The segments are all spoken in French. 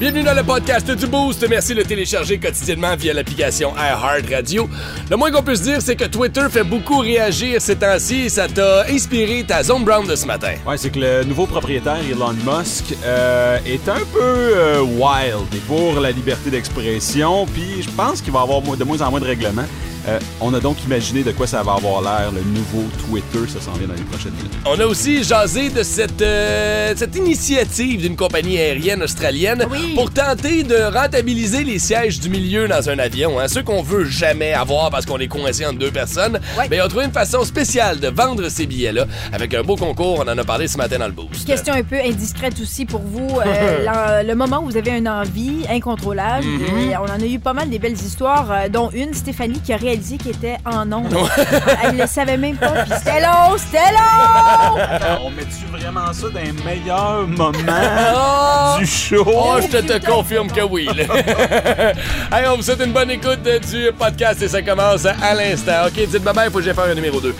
Bienvenue dans le podcast du Boost. Merci de le télécharger quotidiennement via l'application iHeart Radio. Le moins qu'on puisse dire, c'est que Twitter fait beaucoup réagir ces temps-ci ça t'a inspiré ta zone brown de ce matin. Ouais, c'est que le nouveau propriétaire, Elon Musk, euh, est un peu euh, wild pour la liberté d'expression. Puis je pense qu'il va avoir de moins en moins de règlements. Euh, on a donc imaginé de quoi ça va avoir l'air, le nouveau Twitter, ça s'en vient dans les prochaines minutes. On a aussi jasé de cette, euh, cette initiative d'une compagnie aérienne australienne pour tenter de rentabiliser les sièges du milieu dans un avion, hein, ceux qu'on veut jamais avoir parce qu'on est coincé entre deux personnes. Mais ils ont trouvé une façon spéciale de vendre ces billets-là avec un beau concours. On en a parlé ce matin dans le boost. Question un peu indiscrète aussi pour vous. euh, le moment où vous avez une envie incontrôlable, Mhm. et on en a eu pas mal des belles histoires, dont une, Stéphanie, qui a réalisé qu'elle était en ondes. Elle le savait même pas, puis c'était long, c'était long! On met-tu vraiment ça dans les meilleurs moments Oh! du show? Oh, je te, te confirme que oui. hey, on vous souhaite une bonne écoute euh, du podcast et ça commence à l'instant. OK, dites bye bye, il faut que j'aille faire un numéro 2.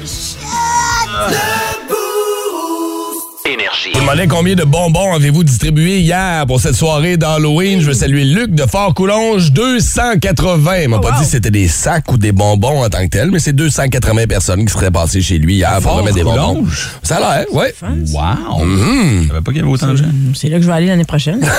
Énergie. Je vous demandais combien de bonbons avez-vous distribué hier pour cette soirée d'Halloween? Je veux saluer Luc de Fort-Coulonge, 280. Il m'a pas dit si c'était des sacs ou des bonbons en tant que tel, mais c'est 280 personnes qui seraient passées chez lui hier pour remettre des bonbons. Ça a l'air, oui. Wow! Mhm. Je savais pas qu'il y avait autant de gens. C'est là que je vais aller l'année prochaine.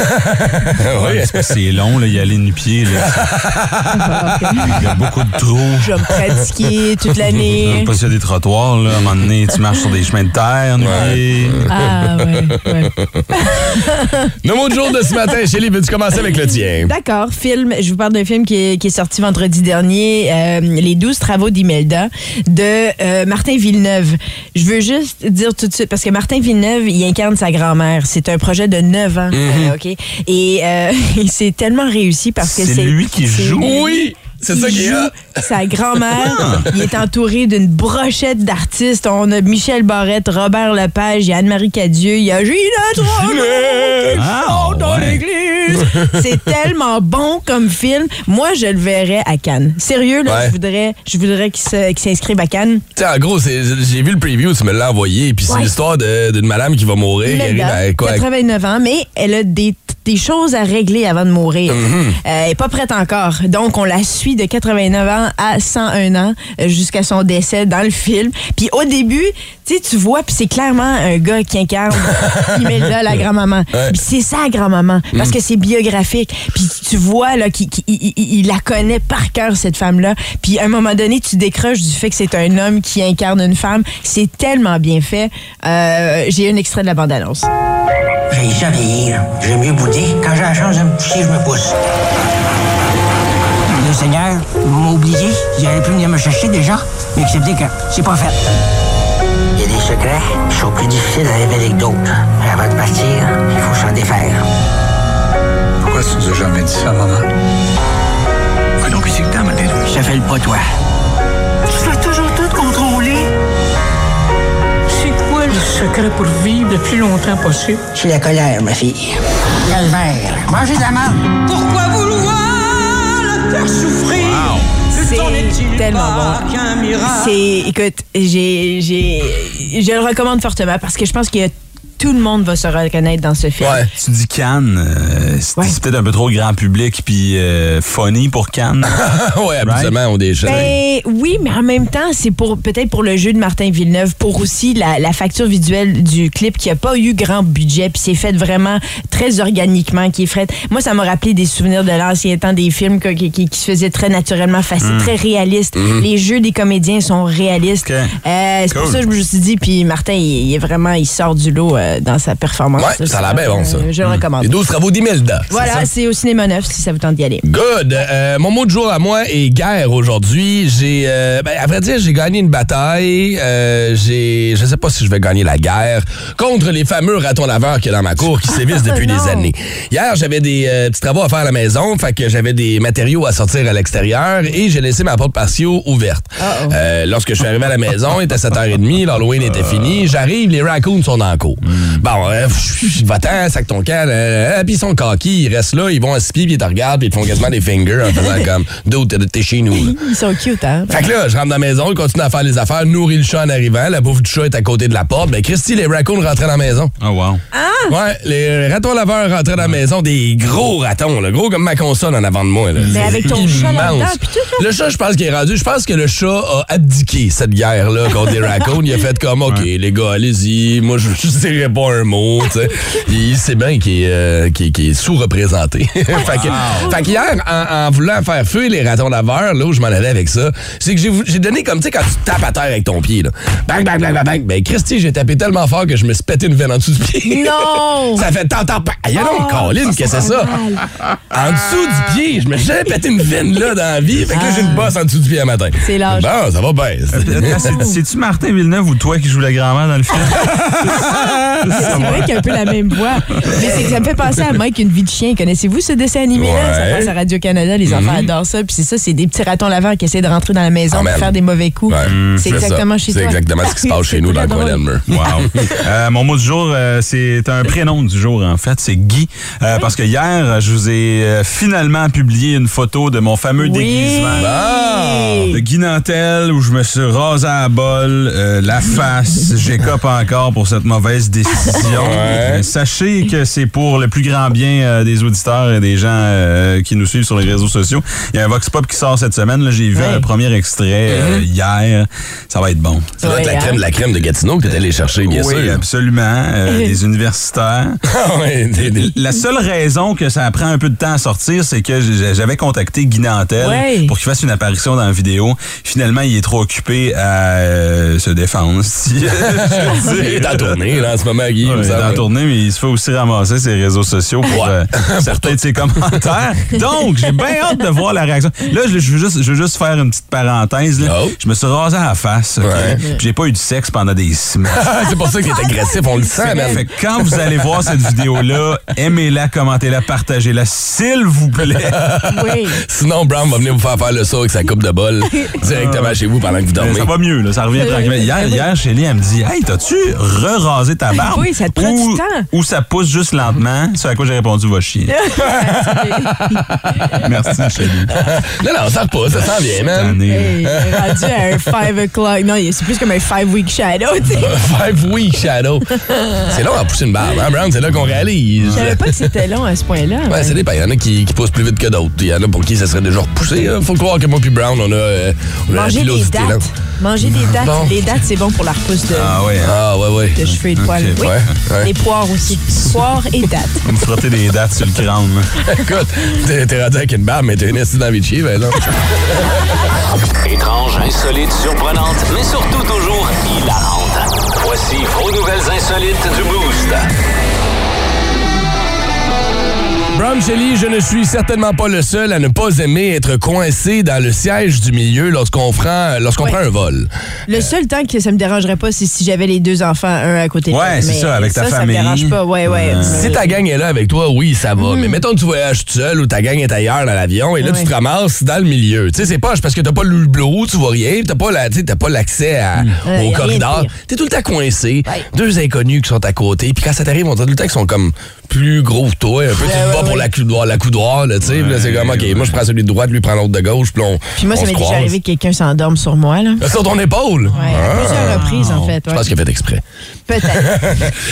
Oui. Parce que c'est long, là, y aller nu-pied. là. Il y a beaucoup de trous. Je vais me pratiquer toute l'année. Pas s'il y a des trottoirs, là. À un moment donné, tu marches sur des chemins de terre, nu-pied. Ah, ouais, ouais. Le mot de jour de ce matin, Chélie, veux-tu commencer avec le tien? D'accord, film. Je vous parle d'un film qui est, qui est sorti vendredi dernier, euh, Les 12 travaux d'Imelda, de euh, Martin Villeneuve. Je veux juste dire tout de suite, parce que Martin Villeneuve, il incarne sa grand-mère. C'est un projet de 9 ans, euh, OK? Et euh, c'est tellement réussi parce que C'est c'est... lui qui joue? Oui! C'est ça qui est sa grand-mère. il est entouré d'une brochette d'artistes. On a Michel Barrette, Robert Lepage, il y a Anne-Marie Cadieux, il y a Gina Trotton qui Ah, chante dans l'église. C'est tellement bon comme film. Moi, je le verrais à Cannes. Sérieux, là, Ouais. je voudrais, je voudrais qu'il s'inscrive à Cannes. Tu sais, en gros, j'ai vu le preview, tu me l'as envoyé, puis c'est Ouais. l'histoire d'une madame qui va mourir. qui arrive à- quoi, 89 ans, mais elle a des, des choses à régler avant de mourir. Mm-hmm. Euh, elle n'est pas prête encore. Donc, on la suit de 89 ans à 101 ans euh, jusqu'à son décès dans le film. Puis au début, tu sais, tu vois, puis c'est clairement un gars qui incarne Imelda, la grand-maman. Puis c'est sa grand-maman, parce Mm. que c'est biographique. Puis tu vois là qu'il il- il- il la connaît par cœur, cette femme-là. Puis à un moment donné, tu décroches du fait que c'est un homme qui incarne une femme. C'est tellement bien fait. Euh, J'ai un extrait de la bande-annonce. J'ai ça vieillir. J'aime mieux bouder. Quand j'ai la chance de me coucher, je me pousse. Seigneur m'a oublié. Il aurait pu venir me chercher déjà, mais accepter que c'est pas fait. Il y a des secrets qui sont plus difficiles à révéler que d'autres. Mais avant de partir, il faut s'en défaire. Pourquoi tu nous as jamais dit ça, maman? Donc, c'est que t'as, ma Ça fait le pas, toi. Tu fais toujours tout contrôler. C'est quoi le secret pour vivre le plus longtemps possible? C'est la colère, ma fille. Calvaire. Mangez de la marde. Pourquoi faire souffrir? C'est tellement bon. C'est, écoute, j'ai, j'ai, je le recommande fortement parce que je pense que tout le monde va se reconnaître dans ce film. Ouais. Tu dis Cannes, euh, c'est Ouais. peut-être un peu trop grand public puis euh, funny pour Cannes. ouais, absolument, on des Ben, oui, mais en même temps, c'est pour peut-être pour le jeu de Martin Villeneuve, pour aussi la, la facture visuelle du clip qui a pas eu grand budget, puis c'est fait vraiment très organiquement, qui est fait. Moi, ça m'a rappelé des souvenirs de l'ancien temps des films que- qui, qui- qui se faisaient très naturellement, facile, très réaliste. Les jeux des comédiens sont réalistes. Euh, c'est pour ça que je me suis dit, puis Martin, il, il est vraiment, il sort du lot euh, dans sa performance. Ouais, ça a l'air bien bon, ça. Euh, je le recommande. Les 12 travaux d'Imelda. Voilà, c'est au cinéma neuf si ça vous tente d'y aller. Good. Euh, mon mot de jour à moi est guerre aujourd'hui. J'ai, euh, ben, à vrai dire, j'ai gagné une bataille. Euh, j'ai, je sais pas si je vais gagner la guerre contre les fameux ratons laveurs qu'il y a dans ma cour qui sévissent depuis des années. Hier, j'avais des euh, petits travaux à faire à la maison, fait que j'avais des matériaux à sortir à l'extérieur et j'ai laissé ma porte patio ouverte. Euh, lorsque je suis arrivé à la maison, il était 7h30, l'Halloween était fini. J'arrive, les raccoons sont dans la cour. Bon, euh, va-t'en, sac ton camp. euh, puis ils sont coquilles, ils restent là, ils vont à six pieds, puis ils te regardent, puis ils te font quasiment des fingers en faisant comme Dude, t'es chez nous. là. Ils sont cute, hein? Fait que là, je rentre dans la maison, il continue à faire les affaires, nourrir le chat en arrivant. La bouffe du chat est à côté de la porte. Mais Christy, les raccoons rentraient dans la maison. Oh, wow. Ouais, les ratons laveurs rentraient dans la maison, des gros ratons, là, gros comme ma console en avant de moi. Là. Mais avec ton chat là-dedans, puis tout. Le chat, je pense qu'il est rendu. Je pense que le chat a abdiqué cette guerre-là contre les raccoons. Il a fait comme, OK, les gars, allez-y. Moi, je ne pas un mot. tu sais. Il sait bien qu'il est, euh, qu'il est- sous-représenté. fait que, fait qu'hier, en, en voulant faire fuir les ratons laveurs, là où je m'en allais avec ça, c'est que j'ai donné comme, tu sais, quand tu tapes à terre avec ton pied, là. Bang, bang, bang, bang, bang. Ben, Christy, j'ai tapé tellement fort que je me suis pété une veine en dessous du pied. Non! Ça fait tant, tant, Aïe, non, Oh, Colin, qu'est-ce que c'est ça? En dessous du pied, je me suis jamais pété une veine là dans la vie. Fait que là, j'ai une bosse en dessous du pied à matin. C'est l'âge. Bon, ça va bien. C'est- C'est-tu Martin Villeneuve ou toi qui joue la grand-mère dans le film? C'est vrai qu'il y a un peu la même voix. Mais c'est que ça me fait penser à Mike, une vie de chien. Connaissez-vous ce dessin animé-là? Ouais. Ça passe à Radio-Canada. Les enfants adorent ça. Puis c'est ça, c'est des petits ratons laveurs qui essaient de rentrer dans la maison Ah, pour faire des mauvais coups. Ouais, c'est ça. exactement chez toi. C'est exactement ce qui se passe chez nous dans le coin d'Elmer. Wow. Euh, mon mot du jour, euh, c'est un prénom du jour, en fait. C'est Guy. Euh, Parce que hier, je vous ai euh, finalement publié une photo de mon fameux Oui. déguisement. Ah! De Guy Nantel, où je me suis rasé à la bol, euh, la face. J'écope encore pour cette mauvaise décision. Ouais. Euh, Sachez que c'est pour le plus grand bien euh, des auditeurs et des gens euh, qui nous suivent sur les réseaux sociaux. Il y a un Vox Pop qui sort cette semaine. J'ai vu Ouais. un premier extrait euh, hier. Ça va être bon. Ça doit être la crème de la crème de Gatineau que t'es allé chercher, bien oui, sûr. absolument. Euh, des universitaires. Ah La seule raison que ça prend un peu de temps à sortir, c'est que j'avais contacté Guy Nantel Ouais. pour qu'il fasse une apparition dans la vidéo. Finalement, il est trop occupé à euh, se défendre. si je veux Il est en tournée, là, en ce moment, Guy. Ouais, il est en tournée, mais il se fait aussi ramasser ses réseaux sociaux pour euh, certains de ses commentaires. Donc, j'ai bien hâte de voir la réaction. Là, je, je veux, juste, je veux juste faire une petite parenthèse. là. Oh. Je me suis rasé à la face. ok? Ouais. Puis J'ai pas eu de sexe pendant des semaines. C'est pour ça qu'il est agressif, on le sent, man. Fait que quand vous allez voir cette vidéo-là, aimez-la, commentez-la, partagez-la, s'il vous plaît. Oui. Sinon, Brown va venir vous faire faire le saut avec sa coupe de bol directement chez vous pendant que vous Mais dormez. ça va mieux, là, ça revient tranquillement. Hier, hier Shelly, elle me dit Hey, t'as-tu re-rasé ta barbe Oui, ça te prend ou, du temps. Ou ça pousse juste lentement. C'est à quoi j'ai répondu Va chier. Merci, Shelly. Non, non, ça repousse, ça s'en vient, man. Hey, rendu à un 5 o'clock. Non, c'est plus comme un 5 week shadow, tu sais. Five week shadow. c'est long à pousser une barbe, hein, Brown? C'est là qu'on réalise. Je savais pas que c'était long à ce point-là. Ouais, c'est des Il y en a qui, qui poussent plus vite que d'autres. Il y en a pour qui ça serait déjà repoussé. hein. Faut croire que moi puis Brown, on a, euh, on a la des pilosité, dates. Manger des dates. Bon. Les dates, c'est bon pour la repousse de, Ah ouais, hein. Ah, ouais, ouais. de cheveux et de poils. Ok, Oui. ouais, ouais. Les poires aussi. Poires et dates. Vous me frottez des dates sur le crâne. là. Écoute, t'es t'es rendu avec une barbe, mais t'es une estie dans Vichy, ben non. Étrange, insolite, surprenante, mais surtout toujours hilarante. Voici vos nouvelles insolites du Boost. Shelley, je ne suis certainement pas le seul à ne pas aimer être coincé dans le siège du milieu lorsqu'on prend, lorsqu'on Ouais. prend un vol. Le seul temps que ça me dérangerait pas, c'est si j'avais les deux enfants, un à côté de Ouais, l'autre. c'est ça, avec ta ça, famille. Ça me dérange pas, ouais, ouais. Si ta gang est là avec toi, oui, ça va. Mais mettons que tu voyages tout seul ou ta gang est ailleurs dans l'avion et là, Ouais. tu te ramasses dans le milieu. Tu sais, c'est pas parce que t'as pas le hublot, tu vois rien, t'as pas la- pas l'accès à- Ouais, y au corridor. T'es tout le temps coincé. Ouais. Deux inconnus qui sont à côté. Puis quand ça t'arrive, on dirait tout le temps qu'ils sont comme plus gros que toi. Un peu, tu te ouais, pour la coudoir, la coudoir, là, tu sais. C'est comme, OK, moi, je prends celui de droite, lui prend l'autre de gauche, puis on. Puis moi, on ça m'est déjà arrivé que quelqu'un s'endorme sur moi, là. Sur ton épaule? Ouais, à plusieurs reprises, en fait. Je pense qu'il a fait exprès. Peut-être.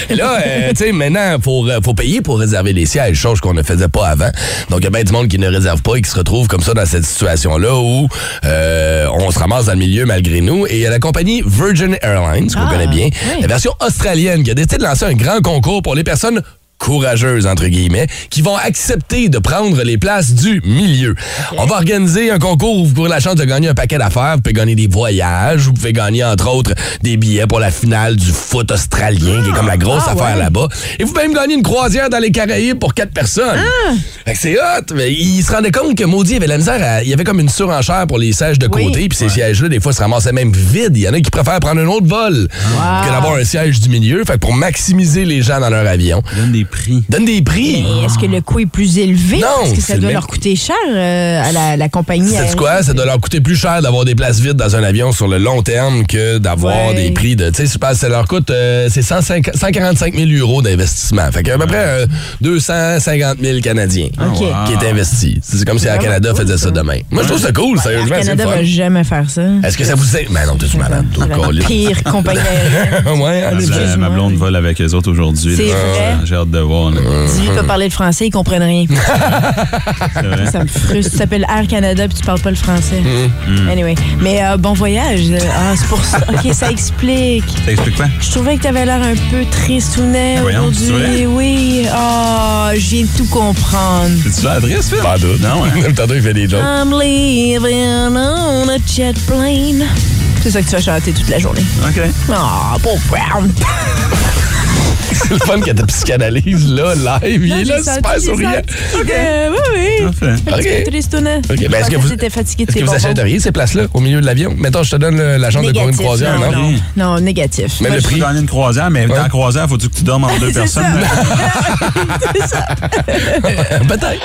Et là, euh, tu sais, maintenant, il faut, euh, faut payer pour réserver les sièges, chose qu'on ne faisait pas avant. Donc, il y a bien du monde qui ne réserve pas et qui se retrouve comme ça dans cette situation-là où euh, on se ramasse dans le milieu malgré nous. Et il y a la compagnie Virgin Airlines, qu'on Ah, connaît bien, oui. la version australienne, qui a décidé de lancer un grand concours pour les personnes courageuses, entre guillemets, qui vont accepter de prendre les places du milieu. On va organiser un concours où vous aurez la chance de gagner un paquet d'affaires. Vous pouvez gagner des voyages, vous pouvez gagner, entre autres, des billets pour la finale du foot australien, qui est comme la grosse Ah, affaire ouais. là-bas. Et vous pouvez même gagner une croisière dans les Caraïbes pour quatre personnes. Ah! Fait que c'est hot. Mais il se rendait compte que Maudit avait la misère. à- il y avait comme une surenchère pour les sièges de Oui. côté. Puis ces sièges-là, des fois, se ramassaient même vides. Il y en a qui préfèrent prendre un autre vol que d'avoir un siège du milieu. Fait que pour maximiser les gens dans leur avion. Donne des prix. Donne des prix. Mais est-ce que le coût est plus élevé? Non, Est-ce que ça doit même- leur coûter cher euh, à la, la compagnie? C'est quoi? Ça doit leur coûter plus cher d'avoir des places vides dans un avion sur le long terme que d'avoir Ouais. des prix de. Tu sais, ça leur coûte euh, c'est 105 145 000 euros d'investissement. Fait qu'à peu près euh, 250 000 Canadiens OK. qui est investi. C'est comme si Air Canada faisait ça demain. Moi, je trouve ça cool, Air sérieusement. le Canada va jamais faire ça. Est-ce que ça vous est. Mais non, t'es malade, toi, la pire compagnie aérienne. ouais, Ma, blonde vole avec les autres aujourd'hui. C'est là. vrai? J'ai hâte de voir. là. Dis-lui pas parler le français, ils comprennent rien. C'est vrai. Ça me frustre. Tu t'appelles Air Canada puis tu parles pas le français. Mm. Anyway. Mais euh, bon voyage. Ah, c'est pour ça. OK, ça explique. Ça explique quoi? Je trouvais que t'avais l'air un peu tristounet Voyons, c'est aujourd'hui. vrai? Oui. Ah, je viens de tout comprendre. C'est-tu l'adresse, Phil? Pas doute. Non, hein? Tantôt, il fait des jokes. I'm living on a jet plane. C'est ça que tu vas chanter toute la journée. OK. Ah, pauvre Brown. C'est le fun que ta psychanalyse, là, live. Il est là, super souriant. OK. oui, oui. Petit OK. peu tristounet. OK, ben, est-ce que vous, fatigué est-ce que vous achèteriez ces places-là au milieu de l'avion? Mettons, je te donne le- la chance de courir une croisière, non, non? négatif. Mais le prix? gagner une croisière, mais dans la croisière, faut-tu que tu dormes en deux C'est personnes? ça. Peut-être.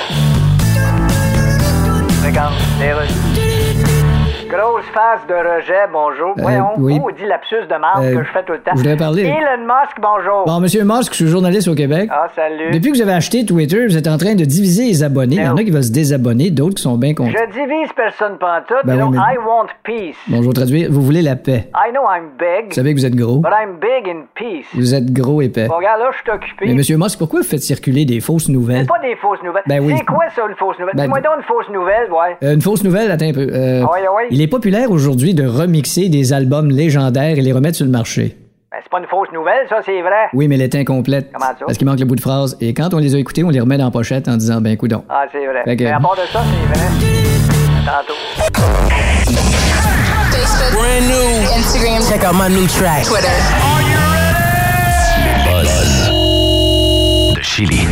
Grosse phase de rejet, bonjour. Euh, Voyons, oui. on dit lapsus de marque Euh, que je fais tout le temps? je parler- Elon Musk, bonjour. Bon, Monsieur Musk, je suis journaliste au Québec. Ah, salut. Depuis que vous avez acheté Twitter, vous êtes en train de diviser les abonnés. Il y en a qui veulent se désabonner, d'autres qui sont bien contents. Je divise personne pantoute. Ben oui, mais- I want peace. Bon, je vais traduire. Vous voulez la paix. I know I'm big, Vous savez que vous êtes gros. but I'm big in peace. Vous êtes gros épais. Bon, regarde, là, je suis occupé. Mais Monsieur Musk, pourquoi vous faites circuler des fausses nouvelles? C'est pas des fausses nouvelles. Ben oui. C'est quoi ça, une fausse nouvelle? Ben- Dis-moi donc une fausse nouvelle, ouais. Euh, une fausse nouvelle, attends un peu. Euh, Ah ouais, ah ouais. Il est populaire aujourd'hui de remixer des albums légendaires et les remettre sur le marché? Ben, c'est pas une fausse nouvelle, ça, c'est vrai. Oui, mais elle est incomplète. Comment ça? Parce qu'il manque le bout de phrase. Et quand on les a écoutés, on les remet dans la pochette en disant, ben, coudon. Ah, c'est vrai. Que- Mais à part de ça, c'est vrai. Tantôt. Brand new. Instagram. Check out my new track. Twitter. De Chili.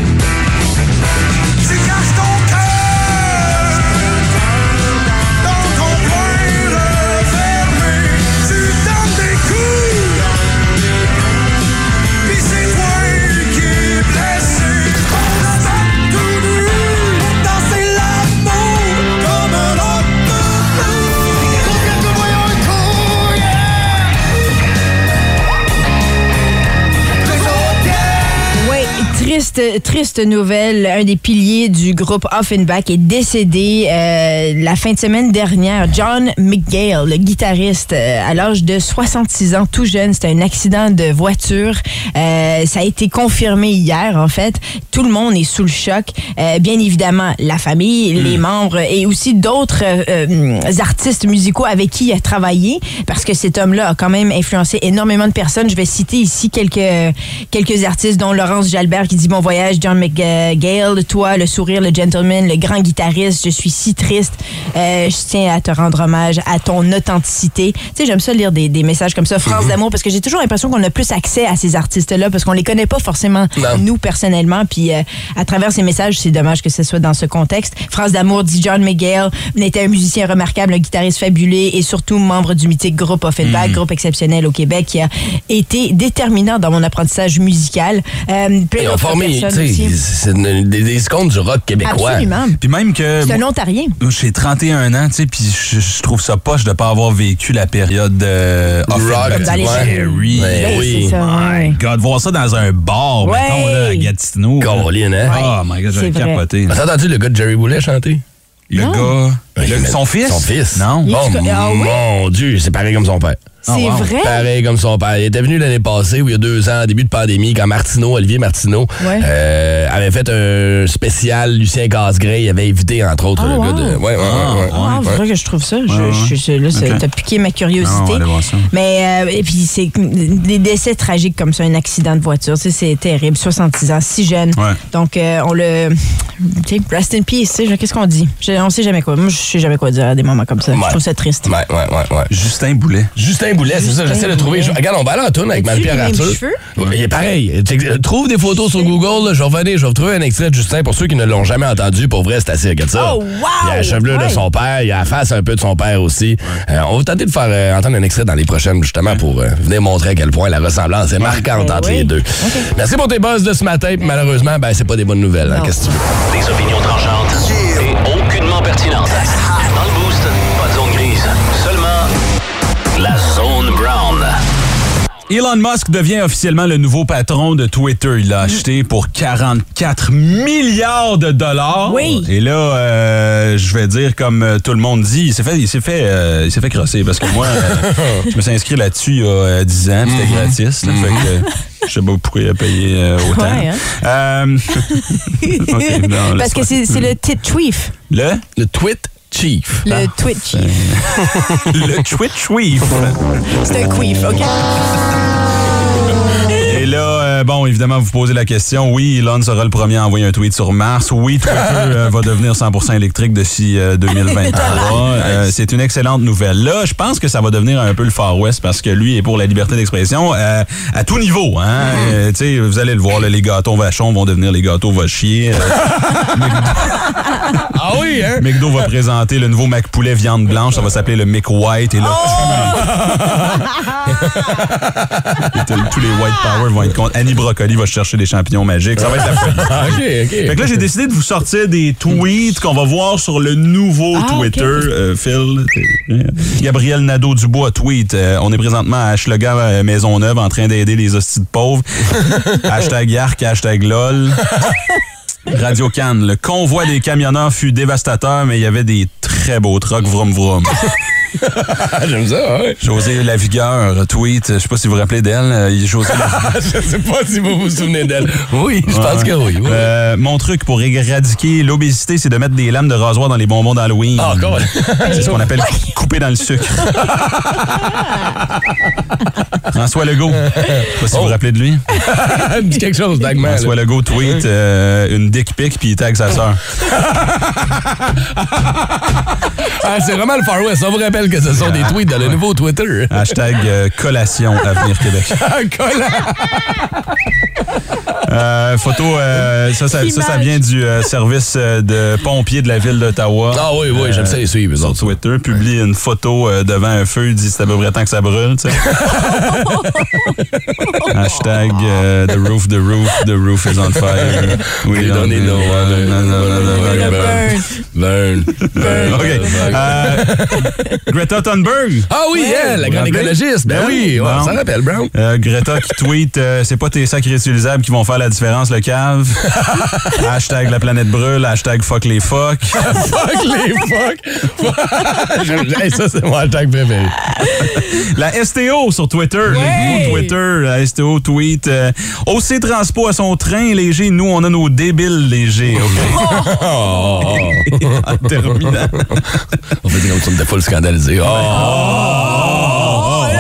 Triste, triste nouvelle. Un des piliers du groupe Offenbach est décédé euh, la fin de semaine dernière. John McGale, le guitariste, euh, à l'âge de 66 ans, tout jeune, c'était un accident de voiture. Euh, ça a été confirmé hier, en fait. Tout le monde est sous le choc. Euh, bien évidemment, la famille, les membres et aussi d'autres euh, artistes musicaux avec qui il a travaillé, parce que cet homme-là a quand même influencé énormément de personnes. Je vais citer ici quelques, quelques artistes, dont Laurence Jalbert qui dit Bon voyage, John McGale, toi, le sourire, le gentleman, le grand guitariste, je suis si triste. Euh, je tiens à te rendre hommage à ton authenticité. Tu sais, j'aime ça lire des, des messages comme ça, France d'amour, parce que j'ai toujours l'impression qu'on a plus accès à ces artistes-là, parce qu'on les connaît pas forcément, Non. nous, personnellement. Puis euh, à travers ces messages, c'est dommage que ce soit dans ce contexte. France d'amour dit John McGale était un musicien remarquable, un guitariste fabuleux et surtout membre du mythique groupe Offenbach, Mm. groupe exceptionnel au Québec, qui a été déterminant dans mon apprentissage musical. Euh, plein Ils aussi. c'est des, des icônes du rock québécois. Absolument. Puis même que. C'est un ontarien. Moi, J'ai 31 ans, tu sais, puis je, je trouve ça poche de pas avoir vécu la période de Du rock, Dans les ouais. Harry. Ouais, oui. c'est ça, My ouais. God, voir ça dans un bar, Ouais. mettons, là, à Gatineau. Colin, hein? Oh my God, vrai. capoté. T'as entendu le gars de Jerry Boulet chanter? Le Non. gars. Le- son fils? Son fils? Non. Oh, Ah oui? mon Dieu, c'est pareil comme son père. C'est Ah, wow. vrai? Pareil comme son père. Il était venu l'année passée, ou il y a deux ans, début de pandémie, quand Martineau, Olivier Martineau, Ouais. euh, avait fait un spécial Lucien Casgrain. Il avait invité, entre autres, Ah, le wow. gars de. Ouais, ouais, ouais, ouais. Ah, ouais. faudrait que je trouve ça. Je, je- je- là, t'as piqué ma Non, on curiosité. va aller voir ça. Mais, euh, et puis, c'est des décès tragiques comme ça, un accident de voiture, tu sais, c'est terrible. 66 ans, si jeune. Ouais. Donc, euh, on le. Tu sais, rest in peace, tu sais, qu'est-ce qu'on dit? Je- on sait jamais quoi. Moi, je sais jamais quoi dire à des moments comme ça. Je trouve ça triste. Ouais, ouais, ouais, ouais. Justin Boulet. Justin Boulet, c'est ça, j'essaie de trouver. Je- Regarde, on va aller en tourne avec Marie-Pierre Arthur. cheveux? Ouais, Il est pareil. Trouve des photos sur Google, là, je vais revenir, je vais retrouver un extrait de Justin pour ceux qui ne l'ont jamais entendu. Pour vrai, c'est assez, regarde ça. Oh, wow! Il y a la chevelure Ouais. de son père, il y a la face un peu de son père aussi. Euh, on va tenter de faire euh, entendre un extrait dans les prochaines, justement, pour euh, venir montrer à quel point la ressemblance est marquante Ben entre oui. les deux. Merci pour tes buzz de ce matin, puis malheureusement, ben, c'est pas des bonnes nouvelles. hein. Qu'est-ce que tu veux? Des opinions tranchantes et Elon Musk devient officiellement le nouveau patron de Twitter. Il l'a acheté pour 44 milliards de dollars. Oui. Et là, euh, je vais dire comme euh, tout le monde dit, il s'est fait, il s'est fait, euh, il s'est fait crosser parce que moi, euh, je me suis inscrit là-dessus il y a euh, 10 ans, c'était gratis. là, fait que, euh, je sais pas pourquoi il a payé euh, autant. Ouais, hein? Euh, non, Parce que c'est c'est le tit tweef. le? Le Tweet Chief. Le tweet chief. le Twitch Weave. C'est un queef, OK? Euh, bon, évidemment, vous posez la question. Oui, Elon sera le premier à envoyer un tweet sur Mars. Oui, Twitter euh, va devenir 100% électrique d'ici euh, 2023. Euh, c'est une excellente nouvelle. Là, je pense que ça va devenir un peu le Far West parce que lui est pour la liberté d'expression euh, à tout niveau. Hein? Euh, sais, vous allez le voir, là, les gâteaux vachons vont devenir les gâteaux va chier. Euh, Ah oui, hein? McDo va présenter le nouveau Mac Poulet viande blanche. Ça va s'appeler le Mick White. Et là, Et tous tous les White Power vont être contre. Brocoli va chercher des champignons magiques. Ça va être la folie. OK, OK. Fait que là, j'ai décidé de vous sortir des tweets qu'on va voir sur le nouveau Ah, Twitter. Euh, Phil, Gabriel Nadeau-Dubois tweet. euh, on est présentement à Hochelaga euh, Maisonneuve en train d'aider les hosties de pauvres. hashtag Yark, hashtag LOL. Radio Cannes. Le convoi des camionneurs fut dévastateur, mais il y avait des très beaux trucks vroom vroom. J'aime ça, ouais. José Lavigueur tweet. Je sais pas si vous vous rappelez d'elle. euh, José je sais pas si vous vous souvenez d'elle. Oui, je pense que oui. oui. Euh, mon truc pour éradiquer l'obésité, c'est de mettre des lames de rasoir dans les bonbons d'Halloween. Ah, encore? C'est ce qu'on appelle couper dans le sucre. François Legault. Je sais pas si vous vous rappelez de lui. Dis quelque chose, Dagman. François Legault tweet euh, une dick pic puis il tag sa sœur. Ah, c'est vraiment le Far West. On vous rappelle que ce sont des tweets dans le nouveau Twitter. Hashtag euh, collation Avenir Québec. Euh, photo, euh, ça, ça, ça, ça vient du euh, service euh, de pompiers de la ville d'Ottawa. Ah oui, oui, j'aime ça les suivre, Sur. Twitter, publie une photo euh, devant un feu, dit c'est à peu près temps que ça brûle, tu sais. Hashtag euh, the roof, the roof, the roof is on fire. Water. Non, non, non, non, non, non. Burn. Burn. OK. Greta Thunberg. Ah oui, elle, la Vous grande écologiste. Ben Hein? oui, ouais, Bon. on s'en rappelle, Brown. Euh, Greta qui tweet euh, c'est pas tes sacs réutilisables qui vont faire la différence, le cave. hashtag la planète brûle, hashtag fuck les fuck. fuck les fuck. Hey, ça, c'est mon hashtag préféré. La STO sur Twitter, le Twitter, la STO tweet euh, OC Transpo à son train léger, nous on a nos débiles légers. OK? Oh. En terminant. On fait comme si on était full Oh.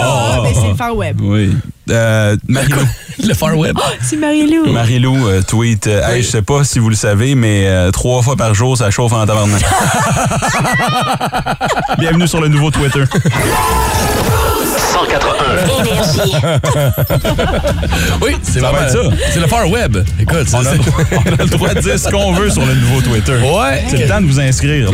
Oh, c'est le Far Web. Oui. Euh, Marie-Lou. Le Far Web. C'est Marie-Lou. Marie-Lou euh, tweet euh, Hey, je sais pas si vous le savez, mais euh, trois fois par jour, ça chauffe en tabarnak. Bienvenue sur le nouveau Twitter. 181. Énergie. Oui, c'est vraiment ça. C'est le Far Web. Écoute, On a, on a le droit de dire ce qu'on veut sur le nouveau Twitter. Ouais. C'est le temps de vous inscrire.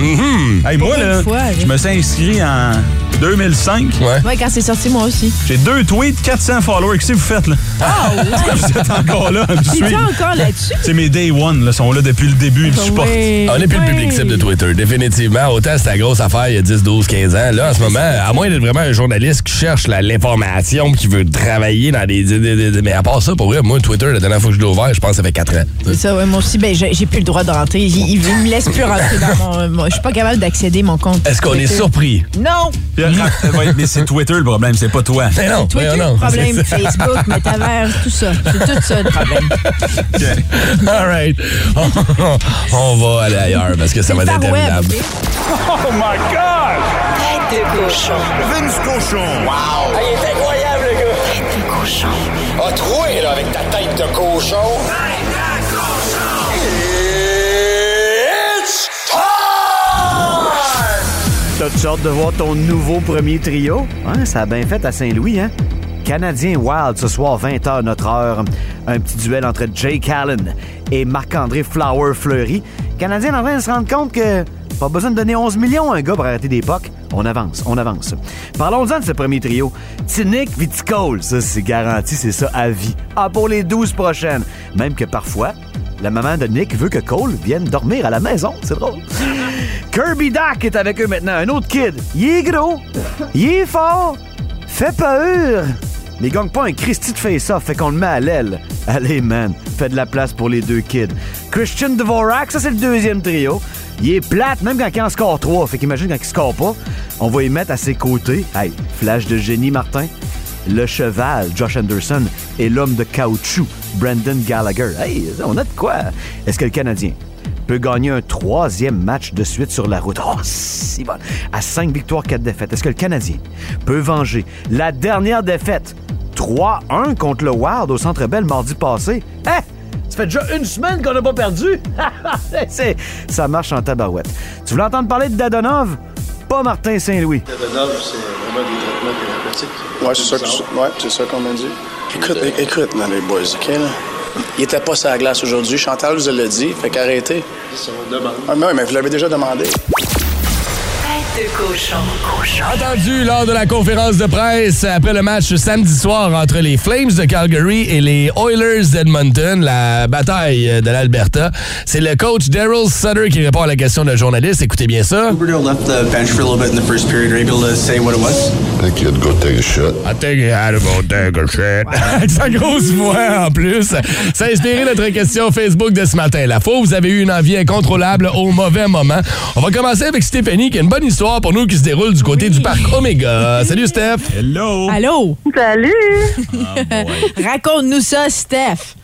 Hey, moi, là, je me suis inscrit en 2005. Ouais. Ouais, quand c'est sorti, moi aussi. J'ai deux tweets, 400 followers. Qu'est-ce que vous faites, là? Ah, Vous êtes encore là suivre. encore là-dessus? C'est mes day one, là, sont là depuis le début, ils me supportent. Oui. On n'est plus le public cible de Twitter, définitivement. Autant c'était la grosse affaire il y a 10, 12, 15 ans. Là, en ce moment, à moins d'être vraiment un journaliste qui cherche la- l'information puis qui veut travailler dans des, des- des- des- Mais à part ça, pour vrai, moi, Twitter, la dernière fois que je l'ai ouvert, je pense que ça fait 4 ans. C'est ça, ouais, moi aussi, ben, j'ai plus le droit de rentrer. Il, il, il me laisse plus rentrer dans mon. mon- Je suis pas capable d'accéder à mon compte. Est-ce qu'on est surpris? Non! Puis, euh, ouais, mais c'est Twitter le problème, c'est pas toi. Mais non, Twitter, non. problème, C'est ça. Facebook, Metaverse, tout ça. C'est tout ça le problème. All right. On va aller ailleurs parce que ça va être Far Web. interminable. Tête de cochon. Vince Cochon. Wow! Cochon. A troué, là, avec ta tête de cochon. Tête de cochon! It's time! T'as-tu hâte de voir ton nouveau premier trio? Hein, ça a bien fait à Saint-Louis, hein? Canadien Wild ce soir, 20h notre heure. Un petit duel entre Jake Allen et Marc-André Flower Fleury. Canadien en train de se rendre compte que pas besoin de donner 11 millions à un gars pour arrêter des pocs. On avance, on avance. Parlons-en de ce premier trio. Tinick Viticole, ça c'est garanti, c'est ça à vie. Ah, pour les 12 prochaines. Même que parfois, la maman de Nick veut que Cole vienne dormir à la maison. C'est drôle. Kirby Duck est avec eux maintenant. Un autre kid. Il est gros. Il est fort. Fait peur. Mais il gagne pas un Christy de face-off, fait qu'on le met à l'aile. Allez, man. Fait de la place pour les deux kids. Christian Dvorak, ça c'est le deuxième trio. Il est plate, même quand il en score 3. Fait qu'imagine quand il score pas, on va y mettre à ses côtés. Hey, flash de génie, Martin. Le cheval, Josh Anderson, et l'homme de caoutchouc, Brandon Gallagher. Hey, on a de quoi? Est-ce que le Canadien peut gagner un troisième match de suite sur la route? Oh, si bon. À 5 victoires, 4 défaites. Est-ce que le Canadien peut venger la dernière défaite 3-1 contre le Wild au Centre Bell mardi passé? Hein? Ça fait déjà une semaine qu'on n'a pas perdu. C'est- ça marche en tabarouette. Tu voulais entendre parler de Dadonov? Pas Martin Saint-Louis. Dadonov, c'est vraiment des traitements thérapeutiques. Ouais, c'est ça, que- ouais, c'est ça qu'on m'a dit. Écoute, é- écoute, dans les boys, OK, là? Il était pas sur la glace aujourd'hui. Chantal vous l'a dit, fait qu'arrêtez. C'est son demande. Ah, mais, oui, mais vous l'avez déjà demandé. De cochon. Entendu lors de la conférence de presse après le match samedi soir entre les Flames de Calgary et les Oilers d'Edmonton, la bataille de l'Alberta. C'est le coach Daryl Sutter qui répond à la question d'un journaliste. Écoutez bien ça. Huberdeau left the bench for a little bit in the first period. Are you able to say what it was? I think he had to go take a shit. I think he had to go take a shit. Avec sa grosse voix en plus. Ça a inspiré notre question Facebook de ce matin. La où vous avez eu une envie incontrôlable au mauvais moment. On va commencer avec Stéphanie qui a une bonne histoire pour nous qui se déroule du côté du parc Omega. Salut Steph. Hello. Allô? Salut! Raconte-nous ça, Steph.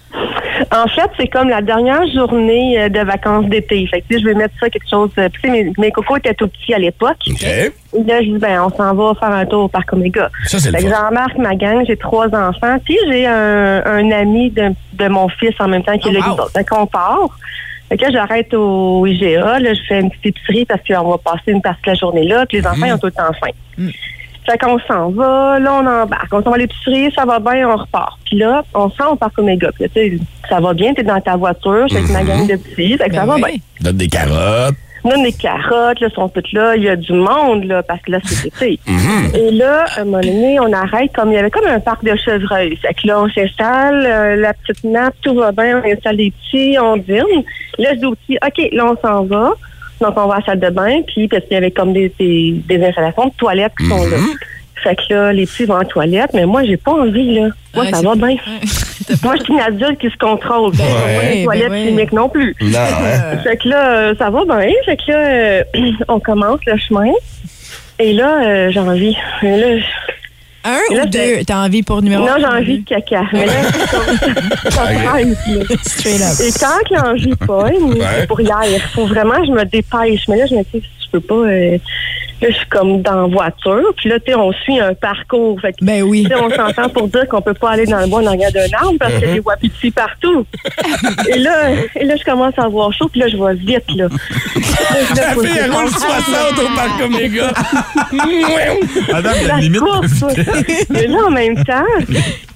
En fait, c'est comme la dernière journée euh, de vacances d'été. Fait que, je vais mettre ça quelque chose. euh, puis, tu sais, mes, mes cocos étaient tout petits à l'époque. OK. Et là, je dis, ben, on s'en va faire un tour au parc Omega. Ça, c'est le Fait que fun. j'embarque ma gang, j'ai trois enfants. Puis j'ai un, un ami de, de mon fils en même temps qui est là. Oh, wow. nous autres. Fait qu'on part. Fait que là, j'arrête au IGA. Là, je fais une petite épicerie parce qu'on va passer une partie de la journée là. Puis les enfants, ils ont tout le temps faim. Fait qu'on s'en va, là, on embarque. On s'en va à l'épicerie, ça va bien, on repart. Puis là, on sent au parc Omega. Puis là, tu sais, ça va bien, t'es dans ta voiture, j'ai avec ma gang de petits, fait que ça va bien. Donne des carottes. Là, les carottes, là, sont toutes là. Il y a du monde, là, parce que là, c'est été. Et là, à un moment donné, on arrête comme, il y avait comme un parc de chevreuils. Fait que là, on s'installe, euh, la petite nappe, tout va bien, on installe les petits, on dîne. Là, je dis aux petits, OK, là, on s'en va. Donc, on va à la salle de bain, puis parce qu'il y avait comme des, des, des installations de toilettes qui sont là. Fait que là, les petits vont en toilette, mais moi, j'ai pas envie, là. Moi, Ouais, ça va bien. moi, je suis une adulte qui se contrôle. Ben, ouais, pas les ben toilettes ouais. chimiques non plus. Non, hein? Fait que là, euh, ça va bien. Fait que là, euh, on commence le chemin. Et là, euh, j'ai envie. Et là, je- Un là, ou deux? T'as envie pour numéro non, j'ai envie de caca. Mais là, ça. Straight up. Et quand l'envie pogne, Ouais. c'est pour hier. Faut vraiment que je me dépêche. Mais là, je me dis, peux pas. euh, là, je suis comme dans la voiture. Puis là, tu sais, on suit un parcours. Fait que, ben oui. on s'entend pour dire qu'on peut pas aller dans le bois en arrière d'un arbre parce qu'il y a des wapitis partout. et là, et là, je commence à avoir chaud. Puis là, je vais vite, là. La fille, elle roule 60 au parc Omega. Madame, il y a La une limite. course. Mais là, en même temps,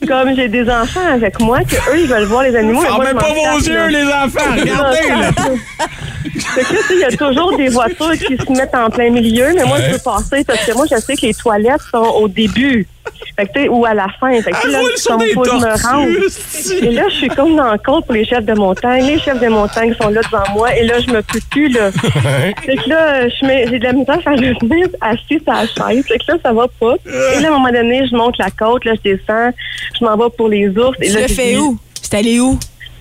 comme j'ai des enfants avec moi, que eux, ils veulent voir les animaux. mais Fermez je pas vos yeux, là. les enfants. Regardez, là. Fait que là, tu sais, il y a toujours des voitures qui se mettent en plein milieu, mais moi, je peux passer parce que moi, je sais que les toilettes sont au début. Fait que, tu sais, ou à la fin. Fait que, sais, là, des faut me esti. Et là, je suis comme dans le compte pour les chefs de montagne. Les chefs de montagne sont là devant moi. Et là, je me peux plus, là. Fait que là, je mets- j'ai de la misère à faire le tenir assis sur la chaise. Fait que là, ça va pas. Et là, à un moment donné, je monte la côte, là, je descends, je m'en vais pour les ours. Et Tu là, le fais où? C'est allé où?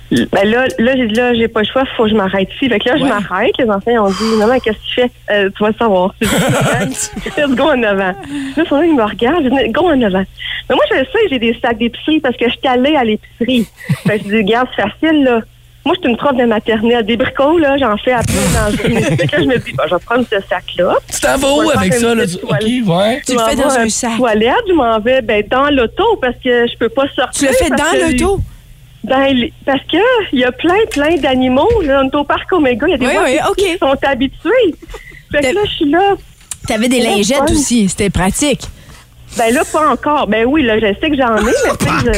Ben là, là, j'ai dit, là, j'ai pas le choix, faut que je m'arrête ici. Fait que là, je m'arrête. Les enfants, ils ont dit, maman, qu'est-ce que tu fais? Euh, tu vas le savoir. Let's go en avant. Là, là, ils me regardent. Je dis, go en avant. Mais moi, je le sais, j'ai des sacs d'épicerie parce que je suis allée à l'épicerie. Fait que je dis, regarde, c'est facile, là. Moi, je suis une prof de maternelle. Des bricots, là, j'en fais après dans la journée. Fait que là, je me dis, ben, je vais prendre ce sac-là. Tu t'en vas où avec ça, là? toilette. OK, ouais. Tu le fais dans à un sac. toilette, je m'en vais ben, dans l'auto parce que je peux pas sortir. Tu le fais dans que- l'auto? Ben, parce que il y a plein, plein d'animaux. Là, on est au parc Omega, il y a des Oui, gens oui, qui sont habitués. Fait que là, je suis là. T'avais des lingettes ouais. aussi, c'était pratique. Ben là, pas encore. Ben oui, là, je sais que j'en ai, mais tu sais, je-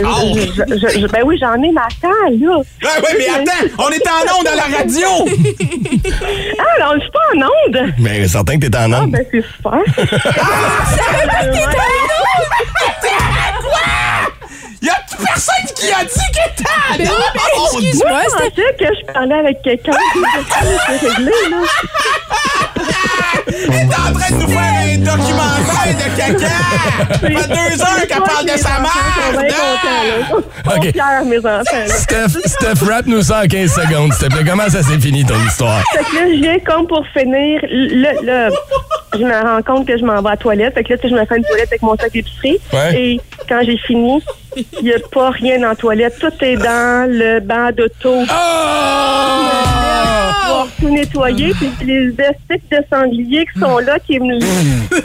je- je- je- ben oui, j'en ai ma taille, là. Ouais, ouais, mais attends, on est en onde à la radio! Ah, on le fait pas en onde! Mais certain que t'es en Ah, onde. ben c'est super. Y'a personne qui a dit que Ben oui, mais onde! excuse-moi, c'était que je parlais avec quelqu'un qui était réglé, là. Caca! Ça fait deux heures qu'elle parle de sa mère! OK. mes enfants, là. Steph, Steph, rap-nous ça en 15 secondes, s'il te plaît. Comment ça s'est fini, ton histoire? Fait que là, je viens comme pour finir. Là, là, je me rends compte que je m'en vais à la toilette. Fait que là, tu sais, je me fais une toilette avec mon sac d'épicerie. Ouais. Et quand j'ai fini, il n'y a pas rien en toilette. Tout est dans le banc d'auto. Pour tout nettoyer. Puis les vestiges de sanglier qui sont là, qui, me,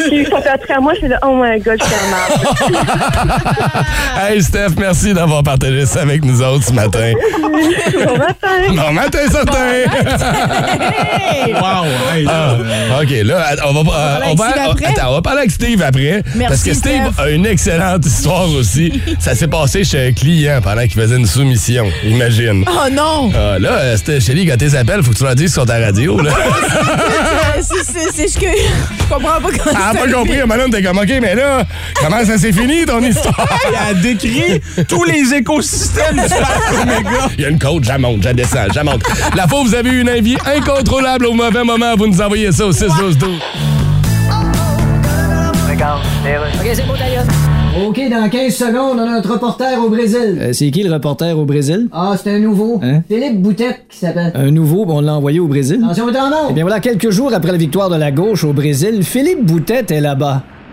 qui sont après moi, je suis là, oh my god, je suis mal. Hey, Steph, merci d'avoir partagé ça avec nous autres ce matin. Bon matin. Bon matin, certain! Wow, hey, là, Ah, OK, là, on va, euh, on, va, attends, on parler avec Steve après. Merci, parce que Steve Steph. a une excellente histoire aussi. ça s'est passé chez un client pendant qu'il faisait une soumission, imagine. Oh non! Ah, là, euh, c'était Chélie, quand tes appels, faut que tu leur dises sur ta radio. Là. C'est- ce que. Je comprends pas comment Elle a c'est pas compris, Madame, t'es comme, OK, mais là, comment ça s'est fini, ton histoire? Elle a décrit tous les écosystèmes du parc Omega. Il y a une côte, j'amonte, j'adescends, j'amonte. La fois, vous avez eu une envie incontrôlable au mauvais moment, vous nous envoyez ça au 6-12-12. Regarde, les. OK, c'est bon, d'ailleurs. OK, dans 15 secondes, on a notre reporter au Brésil. Euh, c'est qui le reporter au Brésil? Ah, c'est un nouveau. Hein? Philippe Boutette qui s'appelle. Un nouveau, on l'a envoyé au Brésil. Attention, Eh bien voilà, quelques jours après la victoire de la gauche au Brésil, Philippe Boutette est là-bas.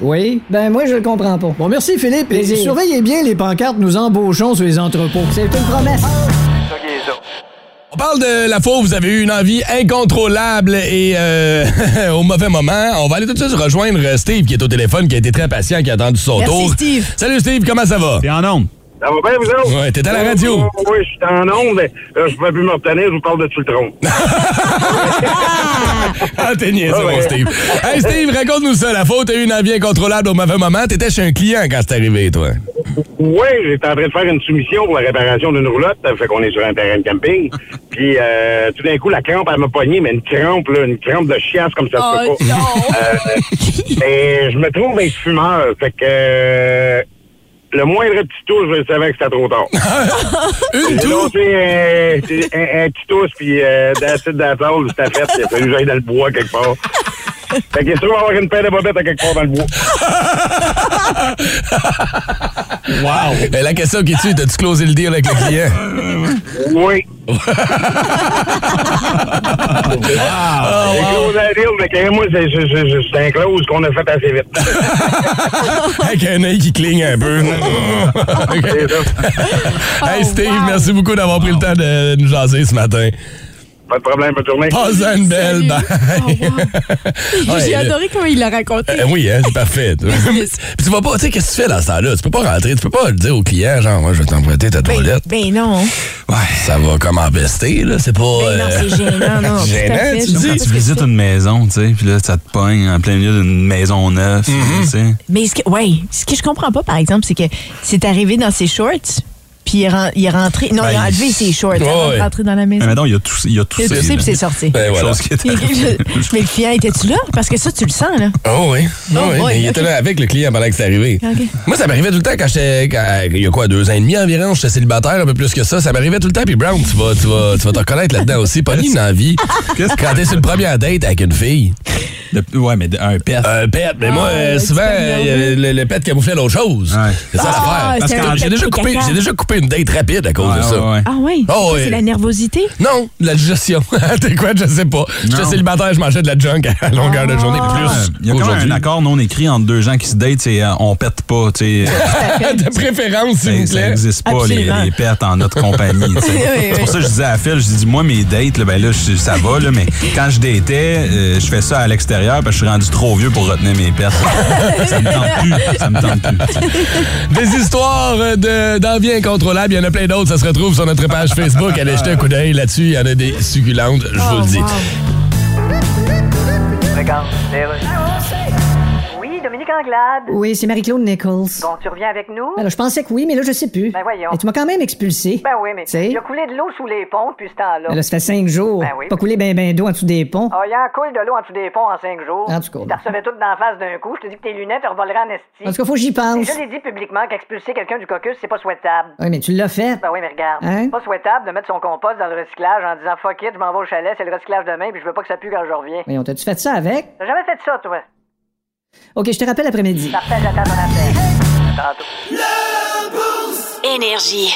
Oui. ben moi, je le comprends pas. Bon, merci Philippe. Et surveillez bien les pancartes nous embauchons sur les entrepôts. C'est une promesse. Ça qui est ça. On parle de la fois où vous avez eu une envie incontrôlable et euh, au mauvais moment. On va aller tout de suite rejoindre Steve qui est au téléphone, qui a été très patient, qui a attendu son Merci, tour. Steve. Salut Steve, comment ça va? T'es en onde. Ça va bien, vous autres? Ouais, t'es à la radio. Oui, je suis en onde, je peux plus me retenir, je vous parle de Tultron. Ah, t'es niaiseux, Ah ouais. mon Steve. Hey Steve, raconte-nous ça. La faute, t'as eu une envie incontrôlable au mauvais moment. T'étais chez un client quand c'est arrivé, toi. oui, j'étais en train de faire une soumission pour la réparation d'une roulotte, ça fait qu'on est sur un terrain de camping. Puis euh, tout d'un coup, la crampe, elle m'a pogné, mais une crampe, là, une crampe de chiasse comme ça se Oh, peut pas. Euh, et je me trouve être fumeur, fait que... euh, le moindre petit touche, je savais que c'était trop tard. Une J'ai tour? lancé un, un, un petit touche, puis euh, d'acide d'attente, c'était fait. Il a fallu que j'aille dans le bois quelque part. Fait qu'il se trouve avoir une paire de bobettes à quelque part dans le bois. Wow! Et la question qui tue, t'as-tu closé le deal avec le client? Oui. Oh, J'ai closé la deal, mais que moi, c'est- un close qu'on a fait assez vite. avec un œil qui cligne un peu. C'est ça. hey Steve, merci beaucoup d'avoir pris le temps de nous jaser ce matin. Pas de problème, bonne journée. Passe une belle. Bye. Ouais, J'ai adoré comment il l'a raconté. Euh, oui, hein, c'est parfait. Puis tu vas pas, tu sais, qu'est-ce que tu fais dans ce temps-là? Tu peux pas rentrer, tu peux pas le dire au client, genre, moi, je vais t'emprunter ta toilette. Ben non. Ouais, ça va comme empester, là. C'est pas. Ben non, c'est gênant, non, Gênant, fait. tu dis? Quand tu visites une maison, tu sais, puis là, ça te pogne en plein milieu d'une maison neuve, tu sais. Mais ce que, ouais, ce que je comprends pas, par exemple, c'est que c'est arrivé dans ses shorts, puis il est, ren- il est rentré. Non, il a Ben, enlevé ses shorts ouais, avant de ouais. rentrer dans la maison. Mais maintenant, il a tout, il a tout Il a toussé, puis c'est sorti. Ben voilà. Chose qui est Mais arrivée. mais le client, était-tu là? Parce que ça, tu le sens, là. Oh oui. Oh oui, boy, mais il ok. était là avec le client pendant que c'est arrivé. OK. Moi, ça m'arrivait tout le temps quand j'étais. quand- Il y a quoi, deux ans et demi environ, j'étais célibataire, un peu plus que ça. Ça m'arrivait tout le temps. Puis Brown, tu vas, tu vas, tu vas te reconnaître là-dedans aussi. Pas une envie. Quand t'es sur le premier date avec une fille. De- ouais, mais de- un pet. Un pet, mais moi, Ah, euh, ouais, souvent, euh, le, le pet camouflait l'autre chose. C'est ça Ah, l'affaire. Parce que j'ai déjà, coupé, déjà coupé une date rapide à cause Ouais, de ça. ouais, ouais. Ah oui? Oh, ouais. C'est la nervosité? Non, la gestion. T'es quoi, je sais pas. J'étais célibataire, je mangeais de la junk à longueur de journée, Ah. plus Il y a quand même aujourd'hui. un accord non écrit entre deux gens qui se datent, c'est euh, on pète pas, tu sais. de préférence, s'il vous Ça- Ça plaît. n'existe pas, les, les pets en notre compagnie. C'est pour ça que je disais à Phil, je dis, moi, mes dates, ben là, ça va, là, mais quand je datais, euh, je fais ça à l'extérieur parce que je suis rendu trop vieux pour retenir mes pets. ça me tente plus. Ça me tente plus. Des histoires euh, de- d'envie incontrôlable. Il y en a plein d'autres. Ça se retrouve sur notre page Facebook. Allez jeter un coup d'œil là-dessus. Il y en a des succulentes, je vous le dis. Regarde, les rues. Oui, Dominique Anglade. Oui, c'est Marie-Claude Nichols. Bon, tu reviens avec nous? Alors, je pensais que oui, mais là, je sais plus. Ben voyons. Et tu m'as quand même expulsé. Ben oui, mais il a coulé de l'eau sous les ponts depuis ce temps-là. Ben là, ça fait cinq jours. Ben oui. Pas couler ben ben d'eau en dessous des ponts. Ah, il y a un coule de l'eau en dessous des ponts en cinq jours. En tout cas, Tu t'en recevais tout d'en face d'un coup. Je te dis que tes lunettes te revoleraient en esti. En tout cas, faut que j'y pense. Je l'ai dit publiquement qu'expulser quelqu'un du caucus, c'est pas souhaitable. Oui, mais tu l'as fait. Ben oui, mais regarde. Hein? C'est pas souhaitable de mettre son compost dans le recyclage en disant fuck it, je m'en vais au chalet, c'est le recyclage demain, puis je veux pas que ça pue quand je reviens. Voyons, t'as-tu fait ça avec? T'as jamais fait ça, toi? OK, je te rappelle après-midi. Parfait, j'attends ton appel. Tantôt. Énergie.